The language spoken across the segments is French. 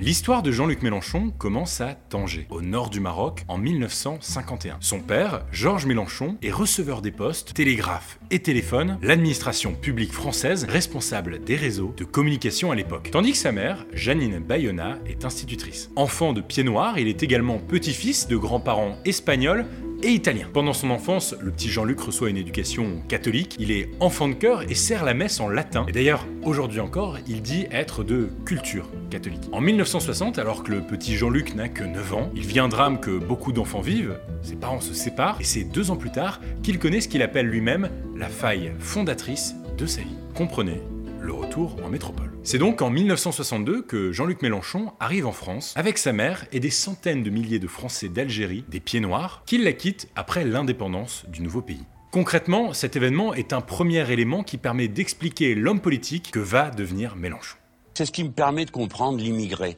L'histoire de Jean-Luc Mélenchon commence à Tanger, au nord du Maroc, en 1951. Son père, Georges Mélenchon, est receveur des postes, télégraphe et téléphone, l'administration publique française responsable des réseaux de communication à l'époque. Tandis que sa mère, Janine Bayona, est institutrice. Enfant de pied noir, il est également petit-fils de grands-parents espagnols et italien. Pendant son enfance, le petit Jean-Luc reçoit une éducation catholique, il est enfant de cœur et sert la messe en latin. Et d'ailleurs, aujourd'hui encore, il dit être de culture catholique. En 1960, alors que le petit Jean-Luc n'a que 9 ans, il vit un drame que beaucoup d'enfants vivent, ses parents se séparent, et c'est deux ans plus tard qu'il connaît ce qu'il appelle lui-même la faille fondatrice de sa vie. Comprenez le retour en métropole. C'est donc en 1962 que Jean-Luc Mélenchon arrive en France avec sa mère et des centaines de milliers de Français d'Algérie, des pieds noirs, qui la quittent après l'indépendance du nouveau pays. Concrètement, cet événement est un premier élément qui permet d'expliquer l'homme politique que va devenir Mélenchon. C'est ce qui me permet de comprendre l'immigré.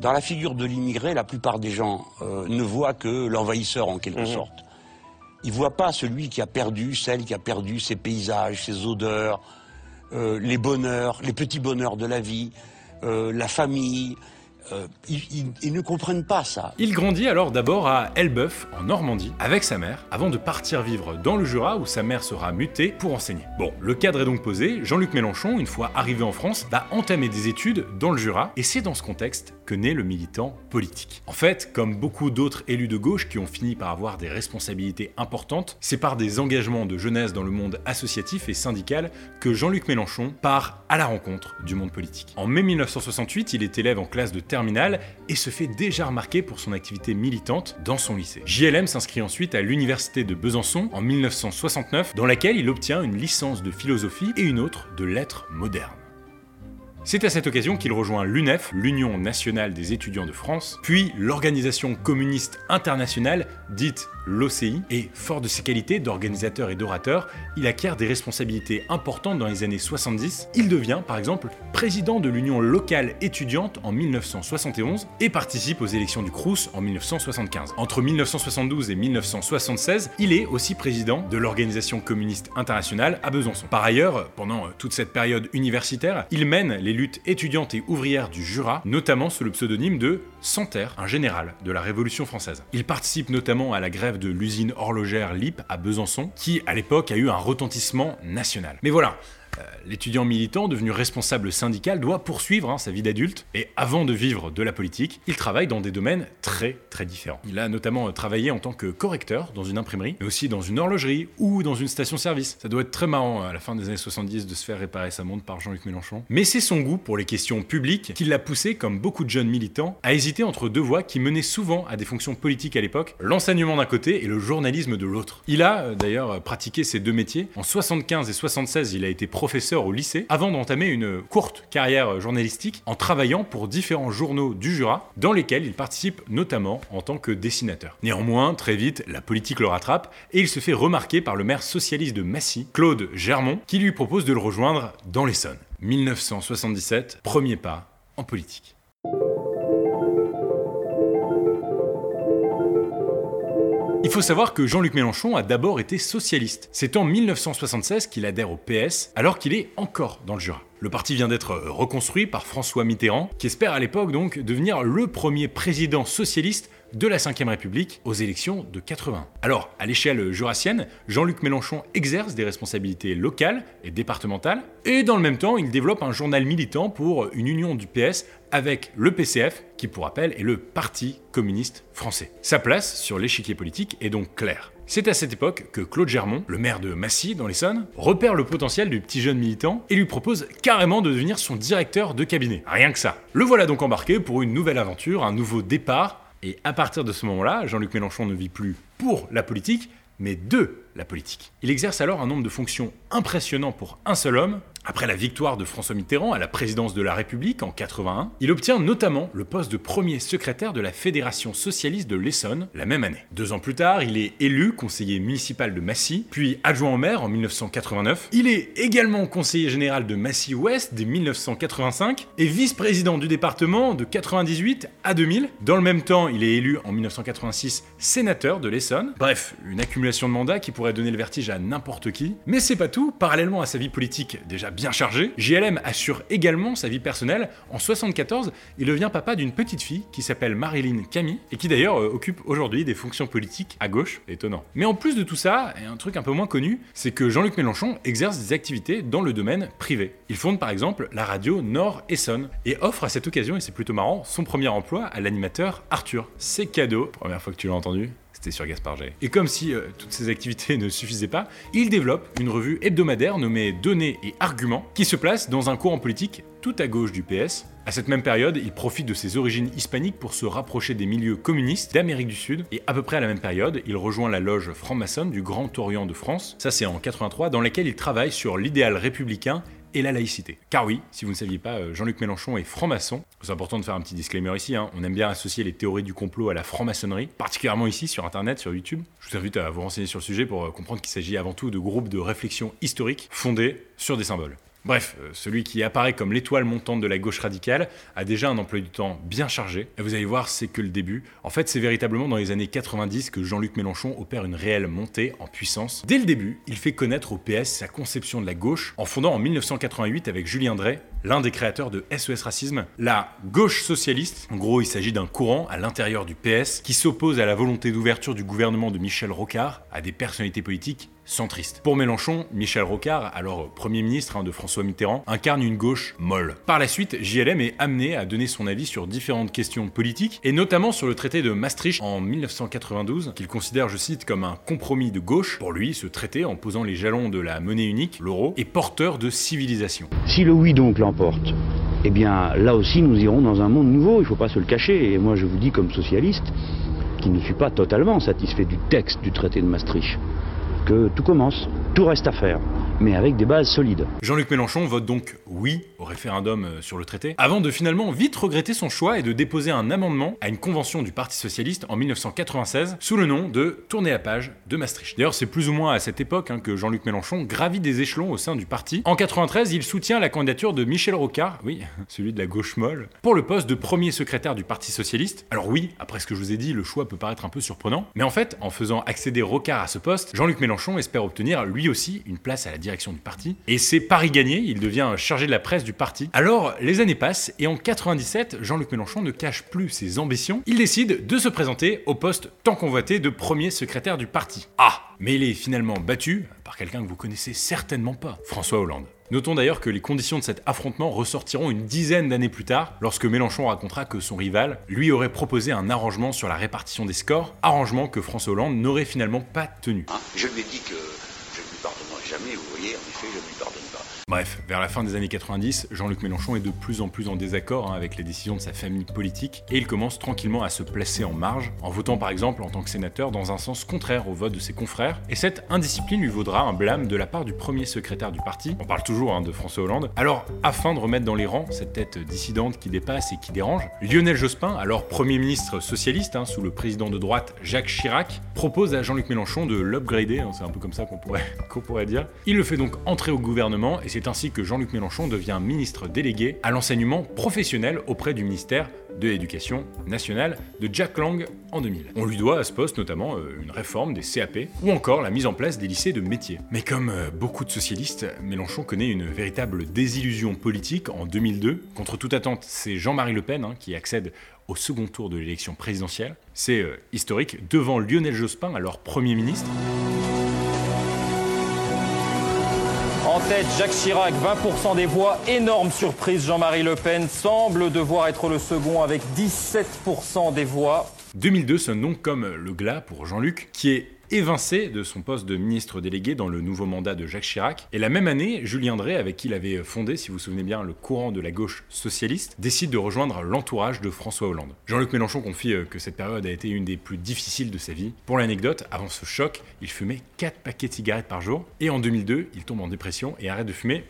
Dans la figure de l'immigré, la plupart des gens euh, ne voient que l'envahisseur en quelque sorte. Ils ne voient pas celui qui a perdu, celle qui a perdu ses paysages, ses odeurs, euh, les bonheurs, les petits bonheurs de la vie, euh, la famille, euh, ils, ne comprennent pas ça. Il grandit alors d'abord à Elbeuf, en Normandie, avec sa mère, avant de partir vivre dans le Jura où sa mère sera mutée pour enseigner. Bon, le cadre est donc posé, Jean-Luc Mélenchon, une fois arrivé en France, va entamer des études dans le Jura, et c'est dans ce contexte que naît le militant politique. En fait, comme beaucoup d'autres élus de gauche qui ont fini par avoir des responsabilités importantes, c'est par des engagements de jeunesse dans le monde associatif et syndical que Jean-Luc Mélenchon part à la rencontre du monde politique. En mai 1968, il est élève en classe de et se fait déjà remarquer pour son activité militante dans son lycée. JLM s'inscrit ensuite à l'université de Besançon en 1969 dans laquelle il obtient une licence de philosophie et une autre de lettres modernes. C'est à cette occasion qu'il rejoint l'UNEF, l'Union nationale des étudiants de France, puis l'Organisation communiste internationale, dite l'OCI, et fort de ses qualités d'organisateur et d'orateur, il acquiert des responsabilités importantes dans les années 70. Il devient, par exemple, président de l'Union locale étudiante en 1971 et participe aux élections du Crous en 1975. Entre 1972 et 1976, il est aussi président de l'Organisation communiste internationale à Besançon. Par ailleurs, pendant toute cette période universitaire, il mène les luttes étudiantes et ouvrières du Jura, notamment sous le pseudonyme de Santerre, un général de la Révolution française. Il participe notamment à la grève de l'usine horlogère LIP à Besançon, qui à l'époque a eu un retentissement national. Mais voilà, l'étudiant militant devenu responsable syndical doit poursuivre hein, sa vie d'adulte et avant de vivre de la politique, il travaille dans des domaines très très différents. Il a notamment euh, travaillé en tant que correcteur dans une imprimerie, mais aussi dans une horlogerie ou dans une station-service. Ça doit être très marrant euh, à la fin des années 70 de se faire réparer sa montre par Jean-Luc Mélenchon. Mais c'est son goût pour les questions publiques qui l'a poussé, comme beaucoup de jeunes militants, à hésiter entre deux voies qui menaient souvent à des fonctions politiques à l'époque, l'enseignement d'un côté et le journalisme de l'autre. Il a d'ailleurs pratiqué ces deux métiers. En 75 et 76, il a été professeur au lycée avant d'entamer une courte carrière journalistique en travaillant pour différents journaux du Jura dans lesquels il participe notamment en tant que dessinateur. Néanmoins, très vite, la politique le rattrape et il se fait remarquer par le maire socialiste de Massy, Claude Germont, qui lui propose de le rejoindre dans l'Essonne. 1977, premier pas en politique. Il faut savoir que Jean-Luc Mélenchon a d'abord été socialiste. C'est en 1976 qu'il adhère au PS, alors qu'il est encore dans le Jura. Le parti vient d'être reconstruit par François Mitterrand, qui espère à l'époque donc devenir le premier président socialiste de la Ve République aux élections de 80. Alors, à l'échelle jurassienne, Jean-Luc Mélenchon exerce des responsabilités locales et départementales, et dans le même temps, il développe un journal militant pour une union du PS avec le PCF, qui pour rappel est le Parti communiste français. Sa place sur l'échiquier politique est donc claire. C'est à cette époque que Claude Germont, le maire de Massy dans l'Essonne, repère le potentiel du petit jeune militant et lui propose carrément de devenir son directeur de cabinet. Rien que ça. Le voilà donc embarqué pour une nouvelle aventure, un nouveau départ et à partir de ce moment-là, Jean-Luc Mélenchon ne vit plus pour la politique, mais de la politique. Il exerce alors un nombre de fonctions impressionnant pour un seul homme, après la victoire de François Mitterrand à la présidence de la République en 81, il obtient notamment le poste de premier secrétaire de la Fédération socialiste de l'Essonne la même année. Deux ans plus tard, il est élu conseiller municipal de Massy, puis adjoint au maire en 1989. Il est également conseiller général de Massy-Ouest dès 1985 et vice-président du département de 98 à 2000. Dans le même temps, il est élu en 1986 sénateur de l'Essonne. Bref, une accumulation de mandats qui pourrait donner le vertige à n'importe qui. Mais c'est pas tout, parallèlement à sa vie politique déjà bien chargé. JLM assure également sa vie personnelle. En 74, il devient papa d'une petite fille qui s'appelle Marilyn Camille et qui d'ailleurs euh, occupe aujourd'hui des fonctions politiques à gauche. Étonnant. Mais en plus de tout ça, et un truc un peu moins connu, c'est que Jean-Luc Mélenchon exerce des activités dans le domaine privé. Il fonde par exemple la radio Nord-Essonne et offre à cette occasion, et c'est plutôt marrant, son premier emploi à l'animateur Arthur. C'est cadeau. Première fois que tu l'as entendu sur Gaspard. Et comme si euh, toutes ces activités ne suffisaient pas, il développe une revue hebdomadaire nommée Données et Arguments, qui se place dans un courant politique tout à gauche du PS. À cette même période, il profite de ses origines hispaniques pour se rapprocher des milieux communistes d'Amérique du Sud, et à peu près à la même période, il rejoint la loge franc-maçonne du Grand Orient de France, ça c'est en 83, dans laquelle il travaille sur l'idéal républicain et la laïcité. Car oui, si vous ne saviez pas, euh, Jean-Luc Mélenchon est franc-maçon. C'est important de faire un petit disclaimer ici, hein. on aime bien associer les théories du complot à la franc-maçonnerie, particulièrement ici sur Internet, sur YouTube. Je vous invite à vous renseigner sur le sujet pour euh, comprendre qu'il s'agit avant tout de groupes de réflexion historique fondés sur des symboles. Bref, euh, celui qui apparaît comme l'étoile montante de la gauche radicale a déjà un emploi du temps bien chargé. Et vous allez voir, c'est que le début. En fait, c'est véritablement dans les années 90 que Jean-Luc Mélenchon opère une réelle montée en puissance. Dès le début, il fait connaître au PS sa conception de la gauche en fondant en 1988 avec Julien Drey, l'un des créateurs de SOS Racisme, la gauche socialiste. En gros, il s'agit d'un courant à l'intérieur du PS qui s'oppose à la volonté d'ouverture du gouvernement de Michel Rocard à des personnalités politiques centriste. Pour Mélenchon, Michel Rocard, alors Premier ministre hein, de François Mitterrand, incarne une gauche molle. Par la suite, JLM est amené à donner son avis sur différentes questions politiques, et notamment sur le traité de Maastricht en 1992, qu'il considère, je cite, comme un compromis de gauche. Pour lui, ce traité, en posant les jalons de la monnaie unique, l'euro, est porteur de civilisation. Si le oui donc eh bien là aussi nous irons dans un monde nouveau, il ne faut pas se le cacher, et moi je vous dis comme socialiste, qui ne suis pas totalement satisfait du texte du traité de Maastricht, que tout commence, tout reste à faire, mais avec des bases solides. Jean-Luc Mélenchon vote donc oui au référendum euh, sur le traité, avant de finalement vite regretter son choix et de déposer un amendement à une convention du Parti Socialiste en 1996 sous le nom de Tournée à page de Maastricht. D'ailleurs, c'est plus ou moins à cette époque hein, que Jean-Luc Mélenchon gravit des échelons au sein du parti. En 93, il soutient la candidature de Michel Rocard, oui, celui de la gauche molle, pour le poste de premier secrétaire du Parti Socialiste. Alors oui, après ce que je vous ai dit, le choix peut paraître un peu surprenant, mais en fait, en faisant accéder Rocard à ce poste, Jean-Luc Mélenchon espère obtenir lui aussi une place à la direction du parti. Et c'est Paris gagné, il devient chargé de la presse du parti. Alors, les années passent et en 97, Jean-Luc Mélenchon ne cache plus ses ambitions. Il décide de se présenter au poste tant convoité de premier secrétaire du parti. Ah Mais il est finalement battu par quelqu'un que vous connaissez certainement pas, François Hollande. Notons d'ailleurs que les conditions de cet affrontement ressortiront une dizaine d'années plus tard, lorsque Mélenchon racontera que son rival lui aurait proposé un arrangement sur la répartition des scores, arrangement que François Hollande n'aurait finalement pas tenu. Hein, je lui ai dit que je ne lui pardonnerai jamais, vous voyez, en effet, je lui pardonne. Bref, vers la fin des années 90, Jean-Luc Mélenchon est de plus en plus en désaccord hein, avec les décisions de sa famille politique et il commence tranquillement à se placer en marge, en votant par exemple en tant que sénateur dans un sens contraire au vote de ses confrères. Et cette indiscipline lui vaudra un blâme de la part du premier secrétaire du parti, on parle toujours hein, de François Hollande. Alors, afin de remettre dans les rangs cette tête dissidente qui dépasse et qui dérange, Lionel Jospin, alors premier ministre socialiste hein, sous le président de droite Jacques Chirac, propose à Jean-Luc Mélenchon de l'upgrader, c'est un peu comme ça qu'on pourrait, qu'on pourrait dire. Il le fait donc entrer au gouvernement et c'est ainsi que Jean-Luc Mélenchon devient ministre délégué à l'enseignement professionnel auprès du ministère de l'Éducation nationale de Jack Lang en 2000. On lui doit à ce poste notamment euh, une réforme des CAP ou encore la mise en place des lycées de métiers. Mais comme euh, beaucoup de socialistes, Mélenchon connaît une véritable désillusion politique en 2002. Contre toute attente, c'est Jean-Marie Le Pen hein, qui accède au second tour de l'élection présidentielle. C'est euh, historique devant Lionel Jospin, alors Premier ministre. En tête, Jacques Chirac, 20% des voix. Énorme surprise, Jean-Marie Le Pen semble devoir être le second avec 17% des voix. 2002 sonne donc comme le glas pour Jean-Luc, qui est évincé de son poste de ministre délégué dans le nouveau mandat de Jacques Chirac. Et la même année, Julien Drey, avec qui il avait fondé, si vous vous souvenez bien, le courant de la gauche socialiste, décide de rejoindre l'entourage de François Hollande. Jean-Luc Mélenchon confie euh, que cette période a été une des plus difficiles de sa vie. Pour l'anecdote, avant ce choc, il fumait 4 paquets de cigarettes par jour. Et en 2002, il tombe en dépression et arrête de fumer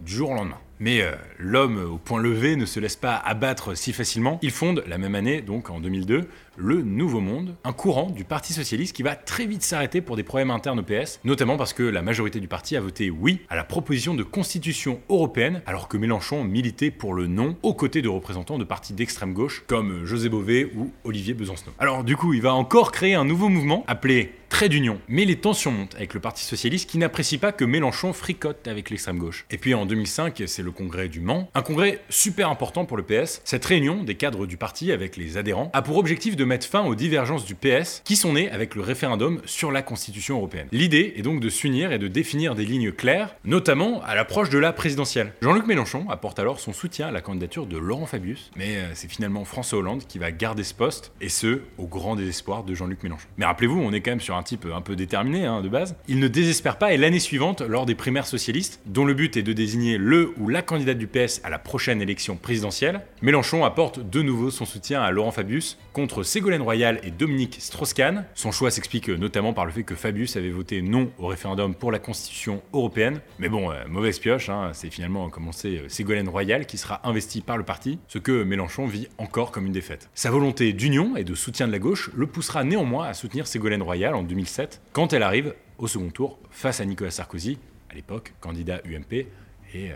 du jour au lendemain. Mais euh, l'homme au point levé ne se laisse pas abattre si facilement. Il fonde, la même année, donc en 2002, le Nouveau Monde, un courant du Parti Socialiste qui va très vite s'arrêter pour des problèmes internes au PS, notamment parce que la majorité du parti a voté oui à la proposition de constitution européenne, alors que Mélenchon militait pour le non aux côtés de représentants de partis d'extrême gauche comme José Bové ou Olivier Besancenot. Alors du coup, il va encore créer un nouveau mouvement appelé Trait d'union. Mais les tensions montent avec le Parti Socialiste qui n'apprécie pas que Mélenchon fricote avec l'extrême gauche. Et puis en 2005, c'est le congrès du Mans, un congrès super important pour le PS. Cette réunion des cadres du parti avec les adhérents a pour objectif de mettre fin aux divergences du PS qui sont nées avec le référendum sur la Constitution européenne. L'idée est donc de s'unir et de définir des lignes claires, notamment à l'approche de la présidentielle. Jean-Luc Mélenchon apporte alors son soutien à la candidature de Laurent Fabius, mais euh, c'est finalement François Hollande qui va garder ce poste, et ce, au grand désespoir de Jean-Luc Mélenchon. Mais rappelez-vous, on est quand même sur un type un peu déterminé hein, de base. Il ne désespère pas et l'année suivante, lors des primaires socialistes, dont le but est de désigner le ou la candidate du PS à la prochaine élection présidentielle, Mélenchon apporte de nouveau son soutien à Laurent Fabius contre Ségolène Royal et Dominique Strauss-Kahn. Son choix s'explique notamment par le fait que Fabius avait voté non au référendum pour la Constitution européenne. Mais bon, euh, mauvaise pioche, hein, c'est finalement commencé euh, Ségolène Royal qui sera investie par le parti, ce que Mélenchon vit encore comme une défaite. Sa volonté d'union et de soutien de la gauche le poussera néanmoins à soutenir Ségolène Royal en 2007, quand elle arrive au second tour face à Nicolas Sarkozy, à l'époque candidat UMP, et euh,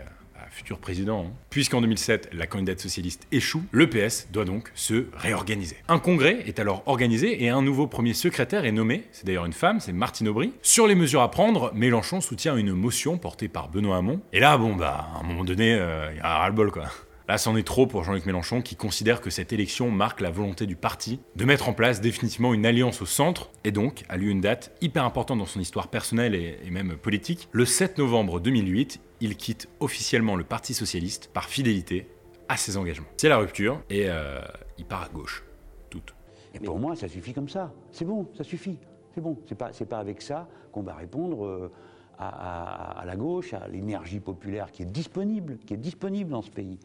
futur président. Hein. Puisqu'en 2007, la candidate socialiste échoue, le PS doit donc se réorganiser. Un congrès est alors organisé et un nouveau premier secrétaire est nommé, c'est d'ailleurs une femme, c'est Martine Aubry. Sur les mesures à prendre, Mélenchon soutient une motion portée par Benoît Hamon. Et là, bon, bah, à un moment donné, euh, il y a un ras-le-bol, quoi. Là, c'en est trop pour Jean-Luc Mélenchon qui considère que cette élection marque la volonté du parti de mettre en place définitivement une alliance au centre et donc a lieu une date hyper importante dans son histoire personnelle et, même politique. Le 7 novembre 2008, il quitte officiellement le Parti Socialiste par fidélité à ses engagements. C'est la rupture et euh, il part à gauche. Toute. Et pour moi, ça suffit comme ça. C'est bon, ça suffit. C'est bon. C'est pas, pas avec ça qu'on va répondre. Euh, à, à, la gauche, à l'énergie populaire qui est disponible, qui est disponible dans ce pays.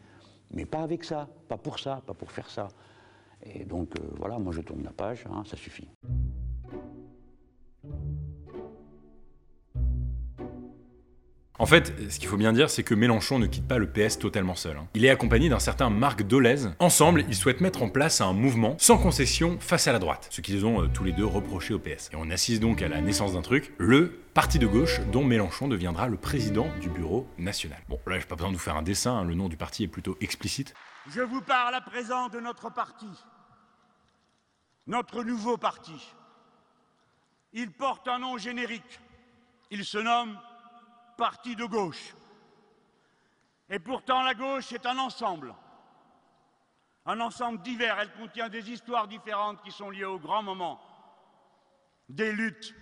Mais pas avec ça, pas pour ça, pas pour faire ça. Et donc euh, voilà, moi je tourne la page, hein, ça suffit. En fait, ce qu'il faut bien dire, c'est que Mélenchon ne quitte pas le PS totalement seul. Hein. Il est accompagné d'un certain Marc Dolez. Ensemble, ils souhaitent mettre en place un mouvement sans concession face à la droite, ce qu'ils ont euh, tous les deux reproché au PS. Et on assiste donc à la naissance d'un truc, le parti de gauche dont Mélenchon deviendra le président du bureau national. Bon, là, j'ai pas besoin de vous faire un dessin, hein. le nom du parti est plutôt explicite. Je vous parle à présent de notre parti, notre nouveau parti. Il porte un nom générique. Il se nomme parti de gauche. Et pourtant, la gauche est un ensemble. Un ensemble divers. Elle contient des histoires différentes qui sont liées aux grands moments, des luttes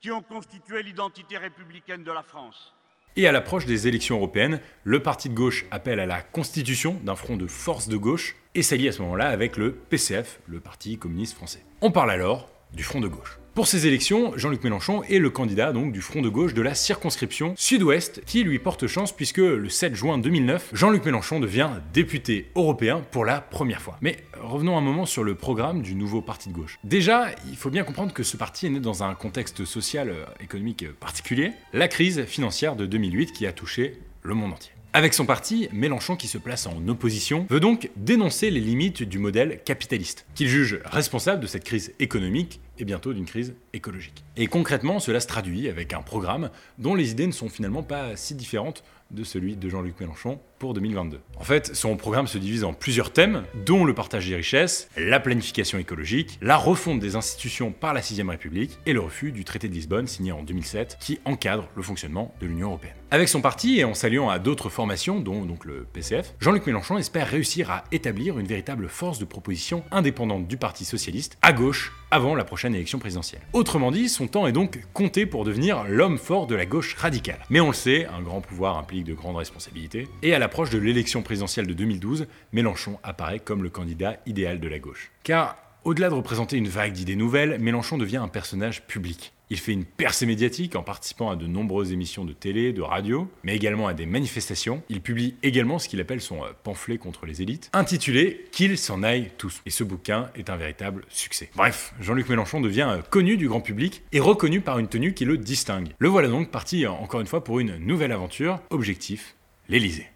qui ont constitué l'identité républicaine de la France. Et à l'approche des élections européennes, le parti de gauche appelle à la constitution d'un front de force de gauche et s'allie à ce moment-là avec le PCF, le Parti communiste français. On parle alors du front de gauche. Pour ces élections, Jean-Luc Mélenchon est le candidat donc du front de gauche de la circonscription sud-ouest qui lui porte chance puisque le 7 juin 2009, Jean-Luc Mélenchon devient député européen pour la première fois. Mais revenons un moment sur le programme du nouveau parti de gauche. Déjà, il faut bien comprendre que ce parti est né dans un contexte social euh, économique particulier, la crise financière de 2008 qui a touché le monde entier. Avec son parti, Mélenchon, qui se place en opposition, veut donc dénoncer les limites du modèle capitaliste, qu'il juge responsable de cette crise économique et bientôt d'une crise écologique. Et concrètement, cela se traduit avec un programme dont les idées ne sont finalement pas si différentes de celui de Jean-Luc Mélenchon pour 2022. En fait, son programme se divise en plusieurs thèmes, dont le partage des richesses, la planification écologique, la refonte des institutions par la 6ème République et le refus du traité de Lisbonne signé en 2007 qui encadre le fonctionnement de l'Union européenne. Avec son parti et en s'alliant à d'autres formations, dont donc le PCF, Jean-Luc Mélenchon espère réussir à établir une véritable force de proposition indépendante du Parti socialiste à gauche avant la prochaine élection présidentielle. Autrement dit, son temps est donc compté pour devenir l'homme fort de la gauche radicale. Mais on le sait, un grand pouvoir implique de grandes responsabilités, et à l'approche de l'élection présidentielle de 2012, Mélenchon apparaît comme le candidat idéal de la gauche. Car au-delà de représenter une vague d'idées nouvelles, Mélenchon devient un personnage public. Il fait une percée médiatique en participant à de nombreuses émissions de télé, de radio, mais également à des manifestations. Il publie également ce qu'il appelle son euh, pamphlet contre les élites, intitulé Qu'ils s'en aillent tous. Et ce bouquin est un véritable succès. Bref, Jean-Luc Mélenchon devient euh, connu du grand public et reconnu par une tenue qui le distingue. Le voilà donc parti euh, encore une fois pour une nouvelle aventure. Objectif, l'Elysée.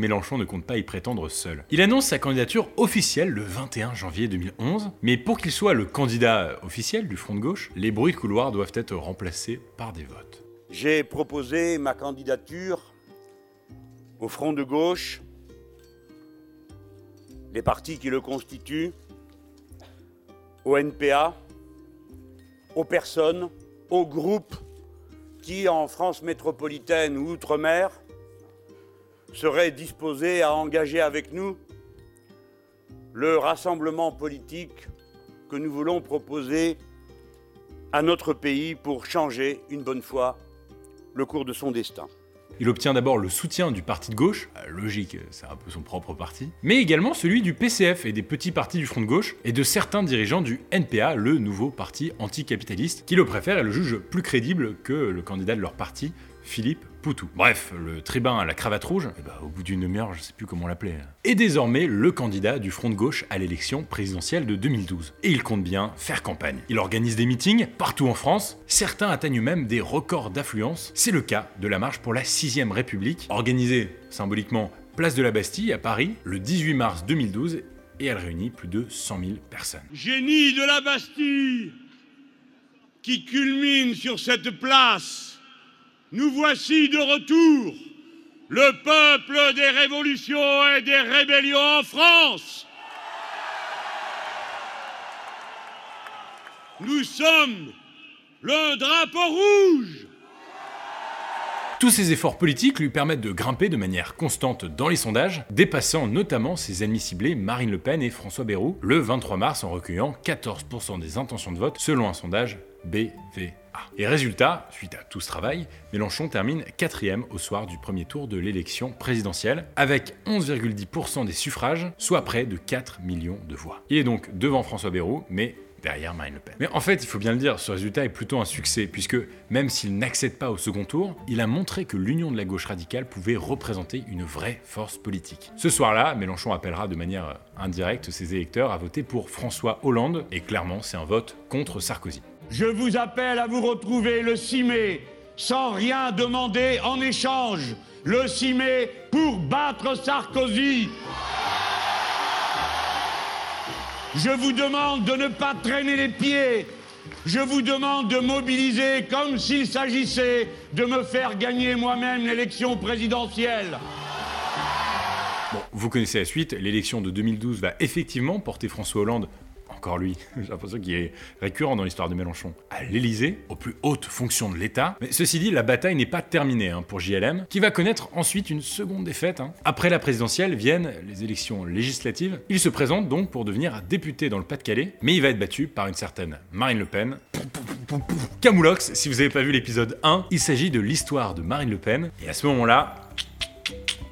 Mélenchon ne compte pas y prétendre seul. Il annonce sa candidature officielle le 21 janvier 2011, mais pour qu'il soit le candidat officiel du Front de gauche, les bruits de couloir doivent être remplacés par des votes. J'ai proposé ma candidature au Front de gauche, les partis qui le constituent, au NPA, aux personnes, aux groupes qui, en France métropolitaine ou outre-mer, seraient disposés à engager avec nous le rassemblement politique que nous voulons proposer à notre pays pour changer une bonne fois le cours de son destin. Il obtient d'abord le soutien du parti de gauche, euh, logique, c'est un peu son propre parti, mais également celui du PCF et des petits partis du Front de gauche, et de certains dirigeants du NPA, le nouveau parti anticapitaliste, qui le préfèrent et le jugent plus crédible que le candidat de leur parti, Philippe Poutou. Bref, le tribun à la cravate rouge, eh ben, au bout d'une demi-heure, je sais plus comment l'appeler, est désormais le candidat du Front de gauche à l'élection présidentielle de 2012. Et il compte bien faire campagne. Il organise des meetings partout en France, certains atteignent même des records d'affluence. C'est le cas de la marche pour la 6ème République, organisée symboliquement place de la Bastille à Paris le 18 mars 2012 et elle réunit plus de 100 000 personnes. Génie de la Bastille qui culmine sur cette place nous voici de retour, le peuple des révolutions et des rébellions en France. Nous sommes le drapeau rouge. Tous ces efforts politiques lui permettent de grimper de manière constante dans les sondages, dépassant notamment ses ennemis ciblés Marine Le Pen et François Bayrou le 23 mars en recueillant 14% des intentions de vote selon un sondage BVA. Et résultat, suite à tout ce travail, Mélenchon termine quatrième au soir du premier tour de l'élection présidentielle, avec 11,10% des suffrages, soit près de 4 millions de voix. Il est donc devant François Bayrou, mais derrière Marine Le Pen. Mais en fait, il faut bien le dire, ce résultat est plutôt un succès, puisque même s'il n'accède pas au second tour, il a montré que l'union de la gauche radicale pouvait représenter une vraie force politique. Ce soir-là, Mélenchon appellera de manière indirecte ses électeurs à voter pour François Hollande, et clairement, c'est un vote contre Sarkozy. Je vous appelle à vous retrouver le 6 mai sans rien demander en échange. Le 6 mai pour battre Sarkozy. Je vous demande de ne pas traîner les pieds. Je vous demande de mobiliser comme s'il s'agissait de me faire gagner moi-même l'élection présidentielle. Bon, vous connaissez la suite, l'élection de 2012 va effectivement porter François Hollande encore lui, j'ai l'impression qu'il est récurrent dans l'histoire de Mélenchon, à l'Elysée, aux plus hautes fonctions de l'État. Mais ceci dit, la bataille n'est pas terminée hein, pour JLM, qui va connaître ensuite une seconde défaite. Hein. Après la présidentielle viennent les élections législatives. Il se présente donc pour devenir député dans le Pas-de-Calais, mais il va être battu par une certaine Marine Le Pen. Camoulox, si vous n'avez pas vu l'épisode 1, il s'agit de l'histoire de Marine Le Pen, et à ce moment-là,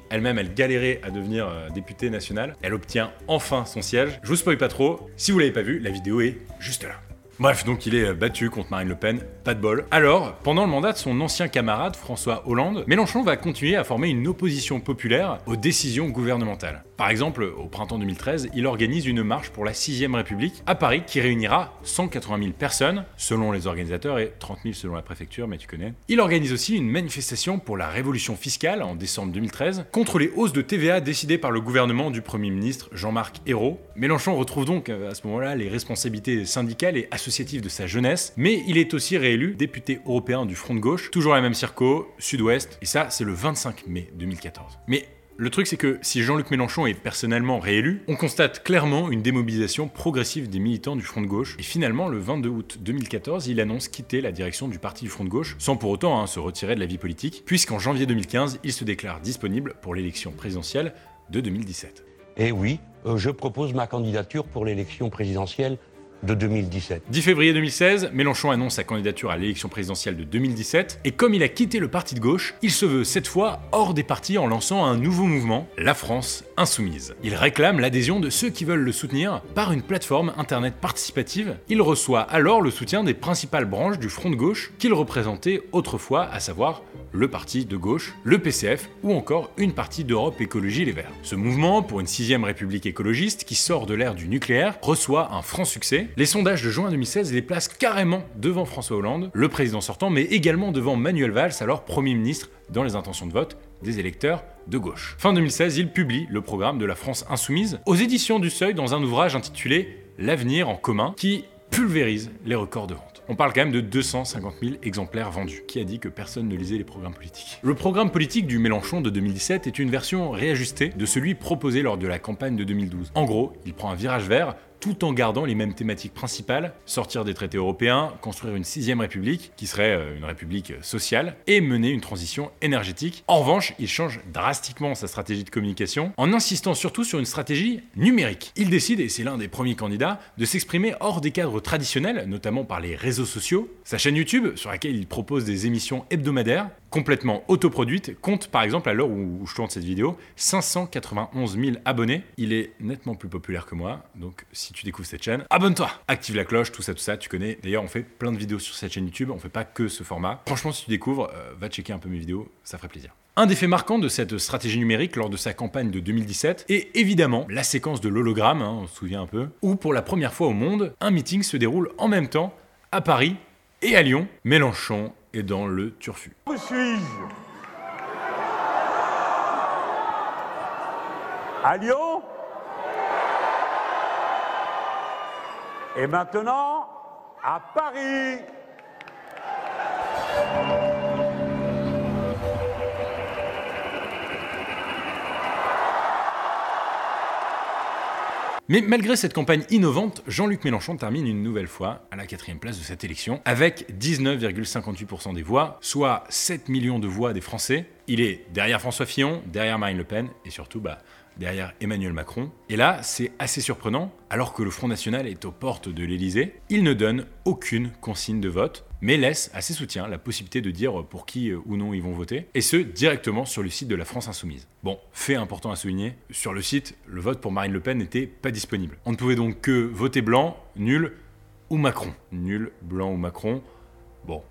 elle-même, elle galérait à devenir euh, députée nationale. Elle obtient enfin son siège. Je vous spoil pas trop. Si vous l'avez pas vu, la vidéo est juste là. Bref, donc il est euh, battu contre Marine Le Pen, pas de bol. Alors, pendant le mandat de son ancien camarade François Hollande, Mélenchon va continuer à former une opposition populaire aux décisions gouvernementales. Par exemple, au printemps 2013, il organise une marche pour la 6ème République à Paris qui réunira 180 000 personnes, selon les organisateurs, et 30 000 selon la préfecture, mais tu connais. Il organise aussi une manifestation pour la révolution fiscale en décembre 2013, contre les hausses de TVA décidées par le gouvernement du Premier ministre Jean-Marc Ayrault. Mélenchon retrouve donc euh, à ce moment-là les responsabilités syndicales et associatives de sa jeunesse, mais il est aussi réélu député européen du Front de gauche, toujours la même circo, sud-ouest, et ça c'est le 25 mai 2014. Mais le truc, c'est que si Jean-Luc Mélenchon est personnellement réélu, on constate clairement une démobilisation progressive des militants du Front de gauche. Et finalement, le 22 août 2014, il annonce quitter la direction du parti du Front de gauche, sans pour autant hein, se retirer de la vie politique, puisqu'en janvier 2015, il se déclare disponible pour l'élection présidentielle de 2017. Et oui, euh, je propose ma candidature pour l'élection présidentielle de 2017. 10 février 2016, Mélenchon annonce sa candidature à l'élection présidentielle de 2017, et comme il a quitté le parti de gauche, il se veut cette fois hors des partis en lançant un nouveau mouvement, la France Insoumise. Il réclame l'adhésion de ceux qui veulent le soutenir par une plateforme internet participative. Il reçoit alors le soutien des principales branches du front de gauche qu'il représentait autrefois, à savoir le parti de gauche, le PCF ou encore une partie d'Europe Écologie Les Verts. Ce mouvement pour une sixième république écologiste qui sort de l'ère du nucléaire reçoit un franc succès. Les sondages de juin 2016 les placent carrément devant François Hollande, le président sortant, mais également devant Manuel Valls, alors Premier ministre dans les intentions de vote, des électeurs de gauche. Fin 2016, il publie le programme de la France insoumise aux éditions du Seuil dans un ouvrage intitulé L'avenir en commun qui pulvérise les records de vente. On parle quand même de 250 000 exemplaires vendus. Qui a dit que personne ne lisait les programmes politiques? Le programme politique du Mélenchon de 2017 est une version réajustée de celui proposé lors de la campagne de 2012. En gros, il prend un virage vert tout en gardant les mêmes thématiques principales, sortir des traités européens, construire une sixième république, qui serait euh, une république sociale, et mener une transition énergétique. En revanche, il change drastiquement sa stratégie de communication, en insistant surtout sur une stratégie numérique. Il décide, et c'est l'un des premiers candidats, de s'exprimer hors des cadres traditionnels, notamment par les réseaux sociaux. Sa chaîne YouTube, sur laquelle il propose des émissions hebdomadaires, complètement autoproduites, compte par exemple à l'heure où je tourne cette vidéo 591 000 abonnés. Il est nettement plus populaire que moi, donc si tu découvres cette chaîne, abonne-toi, active la cloche, tout ça, tout ça, tu connais. D'ailleurs, on fait plein de vidéos sur cette chaîne YouTube, on fait pas que ce format. Franchement, si tu découvres, euh, va checker un peu mes vidéos, ça ferait plaisir. Un des faits marquants de cette stratégie numérique lors de sa campagne de 2017 est évidemment la séquence de l'hologramme, hein, on se souvient un peu, où pour la première fois au monde, un meeting se déroule en même temps à Paris et à Lyon. Mélenchon est dans le turfu. Où suis-je À Lyon Et maintenant, à Paris Mais malgré cette campagne innovante, Jean-Luc Mélenchon termine une nouvelle fois à la quatrième place de cette élection, avec 19,58% des voix, soit 7 millions de voix des Français. Il est derrière François Fillon, derrière Marine Le Pen, et surtout, bah, derrière Emmanuel Macron. Et là, c'est assez surprenant, alors que le Front National est aux portes de l'Elysée, il ne donne aucune consigne de vote, mais laisse à ses soutiens la possibilité de dire pour qui euh, ou non ils vont voter, et ce, directement sur le site de la France Insoumise. Bon, fait important à souligner, sur le site, le vote pour Marine Le Pen n'était pas disponible. On ne pouvait donc que voter blanc, nul ou Macron. Nul, blanc ou Macron. Bon,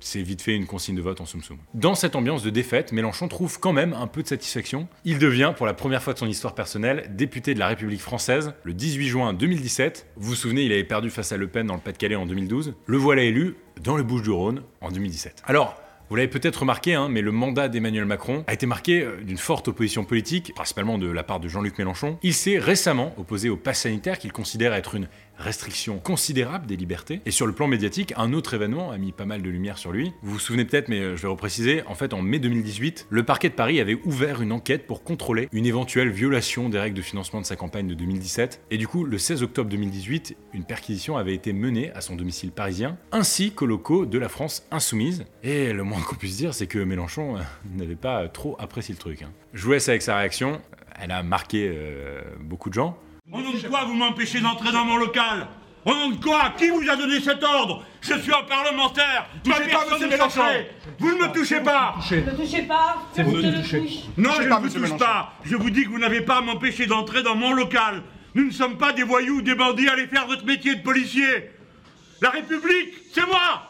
c'est vite fait une consigne de vote en soum soum. Dans cette ambiance de défaite, Mélenchon trouve quand même un peu de satisfaction. Il devient, pour la première fois de son histoire personnelle, député de la République française le 18 juin 2017. Vous vous souvenez, il avait perdu face à Le Pen dans le Pas-de-Calais en 2012. Le voilà élu dans le Bouches-du-Rhône en 2017. Alors, vous l'avez peut-être remarqué, hein, mais le mandat d'Emmanuel Macron a été marqué euh, d'une forte opposition politique, principalement de la part de Jean-Luc Mélenchon. Il s'est récemment opposé au pass sanitaire qu'il considère être une restriction considérable des libertés. Et sur le plan médiatique, un autre événement a mis pas mal de lumière sur lui. Vous vous souvenez peut-être, mais euh, je vais repréciser, en fait en mai 2018, le parquet de Paris avait ouvert une enquête pour contrôler une éventuelle violation des règles de financement de sa campagne de 2017. Et du coup, le 16 octobre 2018, une perquisition avait été menée à son domicile parisien, ainsi qu'aux locaux de la France insoumise. Et le moins qu'on puisse dire, c'est que Mélenchon euh, n'avait pas trop apprécié le truc. Hein. Avec sa réaction. Elle a marqué euh, beaucoup de gens. Au nom de quoi vous m'empêchez d'entrer dans mon local Au nom de quoi Qui vous a donné cet ordre Je suis un parlementaire. Ma touchez pas, personne Mélenchon. censée. Vous ne me touchez pas. Ne touchez pas, C'est vous le touchez. touche. Non, je pas, ne vous touche pas. Je vous dis que vous n'avez pas à m'empêcher d'entrer dans mon local. Nous ne sommes pas des voyous, des bandits, allez faire votre métier de policier. La République, c'est moi.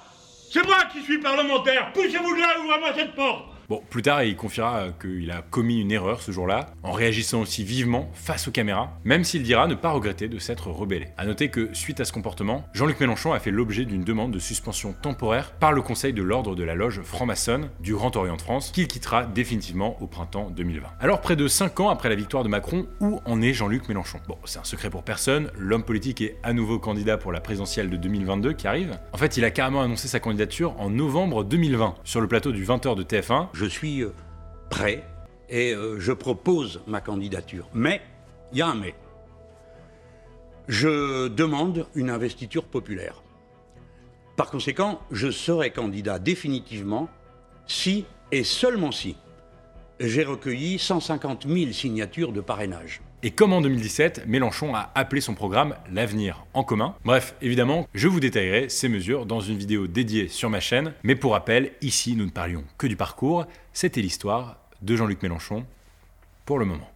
C'est moi qui suis parlementaire. Poussez-vous de là, ouvrez-moi cette porte Bon, plus tard, il confiera qu'il a commis une erreur ce jour-là, en réagissant aussi vivement face aux caméras, même s'il dira ne pas regretter de s'être rebellé. A noter que, suite à ce comportement, Jean-Luc Mélenchon a fait l'objet d'une demande de suspension temporaire par le Conseil de l'Ordre de la Loge franc-maçonne du Grand Orient de France, qu'il quittera définitivement au printemps 2020. Alors, près de 5 ans après la victoire de Macron, où en est Jean-Luc Mélenchon? Bon, c'est un secret pour personne, l'homme politique est à nouveau candidat pour la présidentielle de 2022 qui arrive. En fait, il a carrément annoncé sa candidature en novembre 2020, sur le plateau du 20h de TF1, Je suis euh, prêt et euh, je propose ma candidature. Mais, il y a un mais. Je demande une investiture populaire. Par conséquent, je serai candidat définitivement si, et seulement si, j'ai recueilli 150 000 signatures de parrainage. Et comme en 2017, Mélenchon a appelé son programme L'avenir en commun. Bref, évidemment, je vous détaillerai ces mesures dans une vidéo dédiée sur ma chaîne, mais pour rappel, ici nous ne parlions que du parcours, c'était l'histoire de Jean-Luc Mélenchon pour le moment.